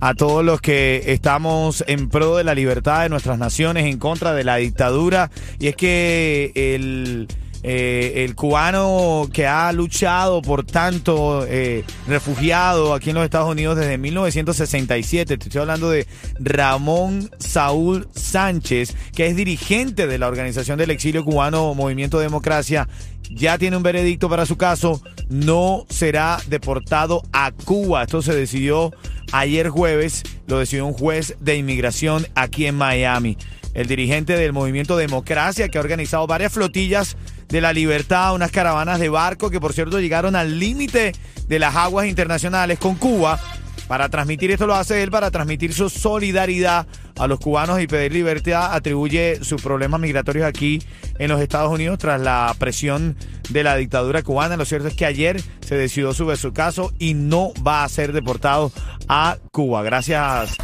a todos los que estamos en pro de la libertad de nuestras naciones, en contra de la dictadura. Y es que el, eh, el cubano que ha luchado por tanto eh, refugiado aquí en los Estados Unidos desde 1967, te estoy hablando de Ramón Saúl Sánchez, que es dirigente de la organización del exilio cubano Movimiento Democracia, ya tiene un veredicto para su caso, no será deportado a Cuba. Esto se decidió ayer jueves, lo decidió un juez de inmigración aquí en Miami. El dirigente del movimiento Democracia, que ha organizado varias flotillas de la libertad, unas caravanas de barco que por cierto llegaron al límite de las aguas internacionales con Cuba. Para transmitir esto lo hace él, para transmitir su solidaridad a los cubanos y pedir libertad, atribuye sus problemas migratorios aquí en los Estados Unidos tras la presión de la dictadura cubana. Lo cierto es que ayer se decidió sobre su caso y no va a ser deportado a Cuba. Gracias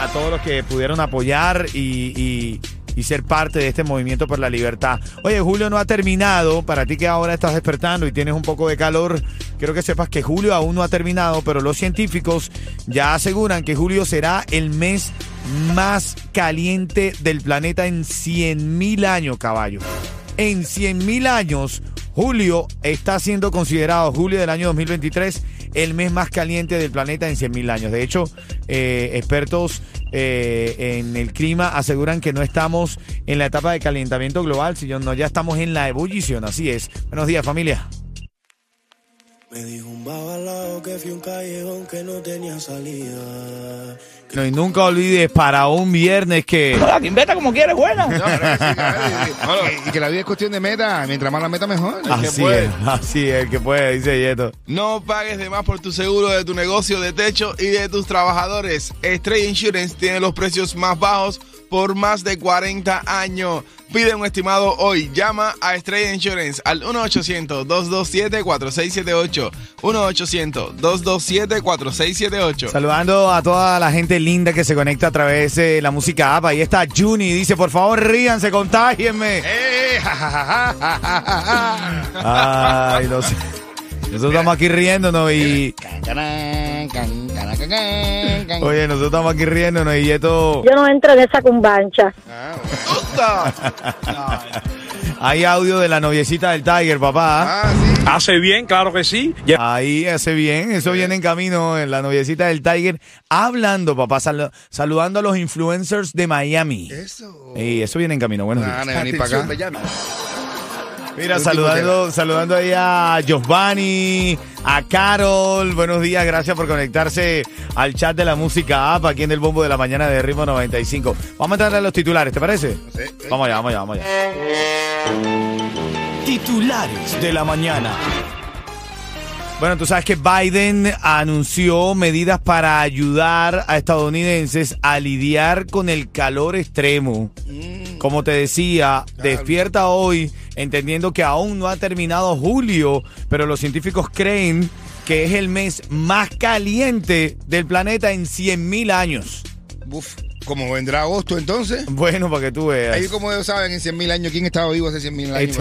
a todos los que pudieron apoyar y, y, y ser parte de este movimiento por la libertad. Oye, Julio no ha terminado. Para ti que ahora estás despertando y tienes un poco de calor, quiero que sepas que julio aún no ha terminado, pero los científicos ya aseguran que julio será el mes más caliente del planeta en 100 mil años, caballo. En 100 mil años, julio está siendo considerado, julio del año 2023, el mes más caliente del planeta en 100 mil años. De hecho, eh, expertos eh, en el clima aseguran que no estamos en la etapa de calentamiento global, sino ya estamos en la ebullición. Así es. Buenos días, familia. Me dijo un babalao que fui un callejón que no tenía salida. No, y nunca olvides para un viernes que. La quimbeta como quiere, buena. y que la vida es cuestión de meta. Mientras más la meta, mejor. Así es, así es, el que puede, dice Yeto. No pagues de más por tu seguro de tu negocio de techo y de tus trabajadores. Stray Insurance tiene los precios más bajos por más de 40 años. Pide un estimado hoy. Llama a Estrella Insurance al 1-800-227-4678. 1-800-227-4678. Saludando a toda la gente linda que se conecta a través de la música app. Ahí está Juni. Dice, por favor, ríanse, contágienme. Eh, ja, ja, ja. Ay, no sé. Nosotros estamos aquí riéndonos y... Oye, nosotros estamos aquí riéndonos y Yeto... Yo no entro en esa cumbancha. Hay audio de la noviecita del Tiger, papá. Ah, sí. Hace bien, claro que sí. Ya- Ahí hace bien, eso viene en camino en la noviecita del Tiger, hablando, papá, salu- saludando a los influencers de Miami. Eso. Y eso viene en camino, buenos días. Van Mira, saludando, saludando ahí a Giovanni, a Carol, buenos días, gracias por conectarse al chat de la música app aquí en el bombo de la mañana de Ritmo 95. Vamos a entrar a los titulares, ¿te parece? Sí. Vamos allá, vamos allá, vamos allá. Titulares de la mañana. Bueno, tú sabes que Biden anunció medidas para ayudar a estadounidenses a lidiar con el calor extremo. Como te decía, despierta hoy entendiendo que aún no ha terminado julio, pero los científicos creen que es el mes más caliente del planeta en 100 mil años. Uf, ¿cómo vendrá agosto entonces? Bueno, para que tú veas. Ahí como ellos saben en 100 mil años quién estaba vivo hace 100 mil años.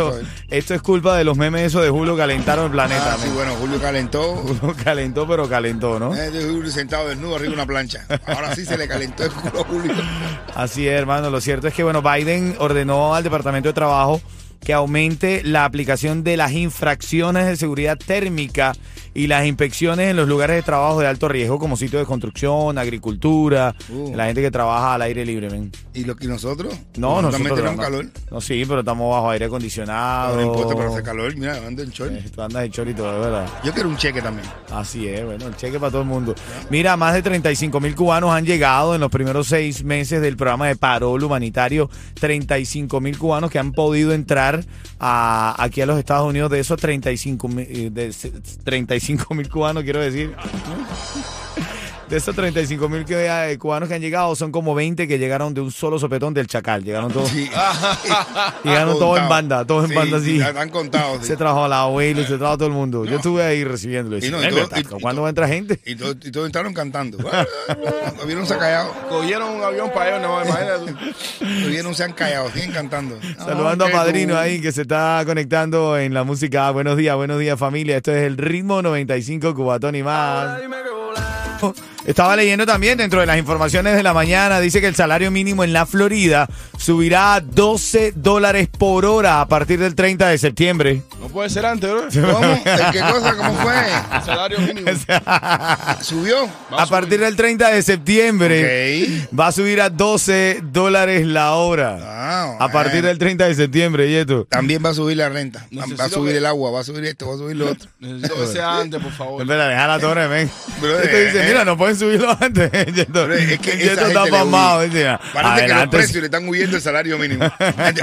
Esto, es culpa de los memes esos de Julio calentaron el planeta. Ah, sí, bueno, Julio calentó. Julio calentó, pero calentó, ¿no? De Julio sentado desnudo arriba de una plancha. Ahora sí se le calentó el culo a Julio. Así es, hermano. Lo cierto es que, bueno, Biden ordenó al Departamento de Trabajo que aumente la aplicación de las infracciones de seguridad térmica y las inspecciones en los lugares de trabajo de alto riesgo, como sitios de construcción, agricultura, Uh. la gente que trabaja al aire libre, men. ¿Y, lo, y nosotros? No, nosotros también tenemos no. calor. No, sí, pero estamos bajo aire acondicionado. No, importa, pero hace calor. Mira, ando en short. Eh, Tú andas de chorito, de verdad. Yo quiero un cheque también. Así es, bueno, el cheque para todo el mundo. Mira, más de 35 mil cubanos han llegado en los primeros seis meses del programa de parol humanitario. 35 mil cubanos que han podido entrar a- aquí a los Estados Unidos. De esos 35 mil eh, de ese- 35 mil cubanos, quiero decir. De esos 35 mil que, eh, cubanos que han llegado, son como 20 que llegaron de un solo sopetón del Chacal. Llegaron todos, Sí. llegaron todos en Contado. banda, todos en Sí, banda así. ya Están contados. sí. Se trajo al abuelo, se trajo a todo el mundo. Yo estuve ahí recibiéndolo. Y Y no, y todo- "Ven, y- y ¿Cuándo todo- va a entrar gente? Y, todos- y todos entraron cantando. Vieron se han callado. Cogieron un avión para ellos, no, imagínate. Vieron se han callado. Siguen cantando. Saludando Ah, a Padrino ahí que se está conectando en la música. Buenos días, buenos días familia. Esto es el ritmo 95 Cubatón y más. Estaba leyendo también dentro de las informaciones de la mañana, dice que el salario mínimo en la Florida subirá a 12 dólares por hora a partir del 30 de septiembre. No puede ser antes, bro. cool. ¿Cómo? ¿En ¿Qué cosa? ¿Cómo fue? El salario mínimo. ¿Subió? Va A partir del 30 de septiembre va a subir a 12 dólares la hora. Ah, A partir del 30 de septiembre, Yeto. También va a subir la renta. Va- Va a subir que- el agua, va a subir esto, va a subir lo otro. Necesito que sea antes, por favor. Espera, deja la torre, ven. Este dice, eh. mira, no pueden subirlo antes. Yeto, es que Yeto está pasmado. dice, Parece que los adelante. precios le están huyendo el salario mínimo.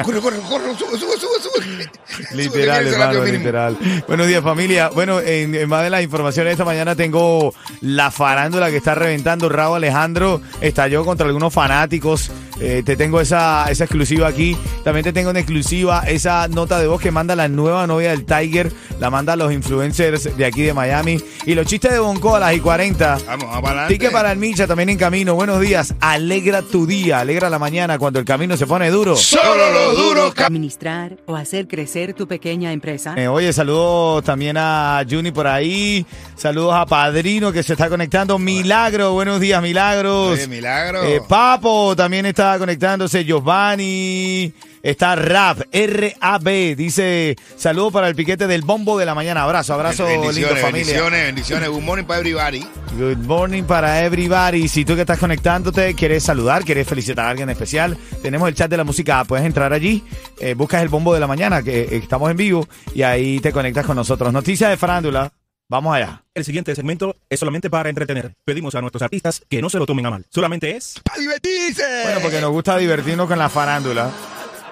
Corre, corre, corre, sube, sube. Sube, Literal, hermano, literal. Buenos días, familia. Bueno, en, en más de las informaciones de esta mañana tengo la farándula que está reventando. Raúl Alejandro estalló contra algunos fanáticos. Eh, te tengo esa, esa exclusiva aquí. También te tengo en exclusiva esa nota de voz que manda la nueva novia del Tiger. La manda a los influencers de aquí de Miami. Y los chistes de Bonco a las y 40. Vamos, vamos para adelante. Tique para el Micha también en camino. Buenos días. Alegra tu día. Alegra la mañana cuando el camino se pone duro. Solo los duros. Administrar o hacer crecer tu pequeña empresa. Eh, oye, saludos también a Juni por ahí. Saludos a Padrino que se está conectando. Milagro, buenos días, Milagros. Oye, milagro. Eh, Papo también está conectándose. Giovanni. Está Rap, R-A-B. Dice, saludos para el piquete del bombo de la mañana. Abrazo, abrazo, lindo bendiciones, familia. bendiciones, bendiciones. Good morning para everybody. Good morning para everybody. Si tú que estás conectándote quieres saludar, quieres felicitar a alguien especial, tenemos el chat de la música. Puedes entrar allí, eh, buscas el bombo de la mañana, que eh, estamos en vivo, y ahí te conectas con nosotros. Noticias de farándula. Vamos allá. El siguiente segmento es solamente para entretener. Pedimos a nuestros artistas que no se lo tomen a mal. Solamente es ¡Para divertirse! Bueno, porque nos gusta divertirnos con la farándula.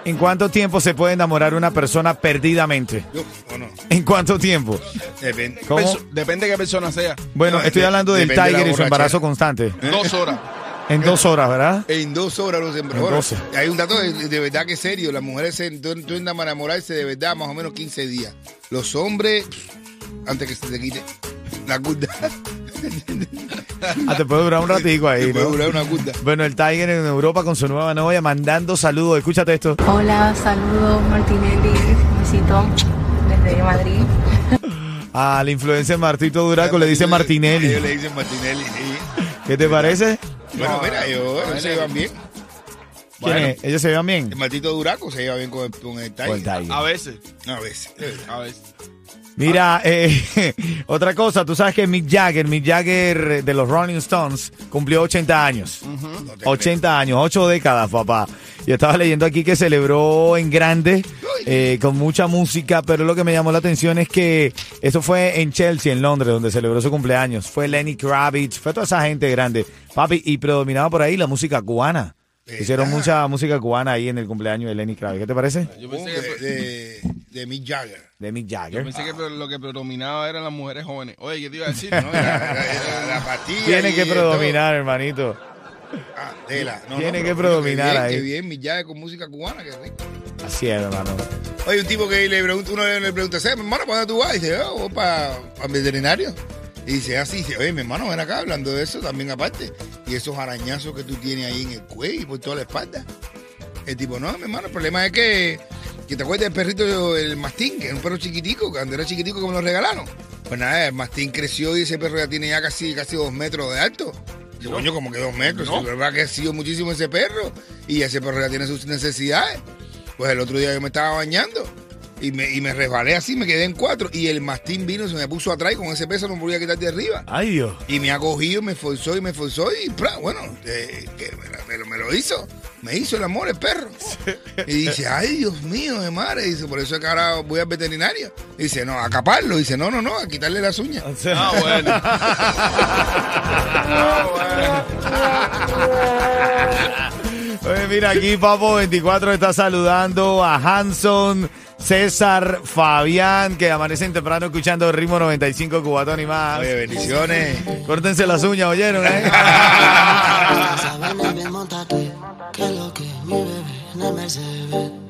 ¿En cuánto tiempo se puede enamorar una persona perdidamente? Yo, ¿o no? ¿En cuánto tiempo? Depende. ¿Cómo? Depende de qué persona sea. Bueno, No, estoy de- hablando del de Tiger y su embarazo constante. Dos horas. En dos horas, ¿verdad? En dos horas los doce. Hay un dato de, de verdad que es serio. Las mujeres se tienden a enamorarse de verdad más o menos 15 días. Los hombres, pff, antes que se te quite la curda. Ah, te puede durar un ratico ahí, puede ¿no? durar una curda. Bueno, el Tiger en Europa con su nueva novia mandando saludos. Escúchate esto. Hola, saludos Martinelli, besito desde Madrid. Al influencer Martito Duraco le dice Martinelli. Ellos le dicen Martinelli. sí. ¿Qué te parece? Bueno, mira, ellos, ellos se llevan bien. ¿Quién es? ¿Ellos se llevan bien? El Martito Duraco se lleva bien con el, con el Tiger. Con el Tiger. A veces. A veces. A veces. Mira, eh, otra cosa, tú sabes que Mick Jagger, Mick Jagger de los Rolling Stones, cumplió 80 años. No te 80 años, 8 décadas, papá. Yo estaba leyendo aquí que celebró en grande, eh, con mucha música, pero lo que me llamó la atención es que eso fue en Chelsea, en Londres, donde celebró su cumpleaños. Fue Lenny Kravitz, fue toda esa gente grande, papi, y predominaba por ahí la música cubana. Hicieron mucha música cubana ahí en el cumpleaños de Lenny Kravitz. ¿Qué te parece? Yo pensé que, De, de, de Mick Jagger. De Mick yo Jagger. pensé que lo que predominaba eran las mujeres jóvenes. Oye, ¿qué te iba a decir? la pastilla. Tiene que todo. predominar, hermanito. Ah, tela. No, Tiene no, que predominar qué bien, ahí. Qué bien, Mick Jagger con música cubana, qué rico. Así es, hermano. Oye, un tipo que le pregunta, uno le pregunta, "Sí, mi hermano, ¿para dónde tú vas? Y dice, oh, voy para el veterinario. Y dice así, dice, oye, mi hermano, ven acá hablando de eso también aparte. Y esos arañazos que tú tienes ahí en el cuello y por toda la espalda. El tipo, no, mi hermano, el problema es que, que te acuerdas del perrito, el mastín, que es un perro chiquitico, que cuando era chiquitico que me lo regalaron. Pues nada, el mastín creció y ese perro ya tiene ya casi, casi dos metros de alto. Y coño, como que dos metros. Sí, verdad que ha sido muchísimo ese perro. Y ese perro ya tiene sus necesidades. Pues el otro día yo me estaba bañando y me, y me resbalé así, me quedé en cuatro. Y el mastín vino, se me puso atrás y con ese peso no me podía quitar de arriba. Ay, Dios. Y me ha cogido, me forzó y me forzó y ¡pra! bueno, eh, que me, lo, me lo hizo. Me hizo el amor el perro. Y dice, ay Dios mío, de madre. Dice, por eso es que ahora voy al veterinario. Dice, no, a caparlo. Dice, no, no, no, a quitarle las uñas. Ah, bueno. Oye, mira, aquí Papo 24 está saludando a Hanson, César, Fabián, que amanecen temprano escuchando el ritmo 95 Cubatón y más. Oye, bendiciones. Córtense las uñas, ¿oyeron? Eh?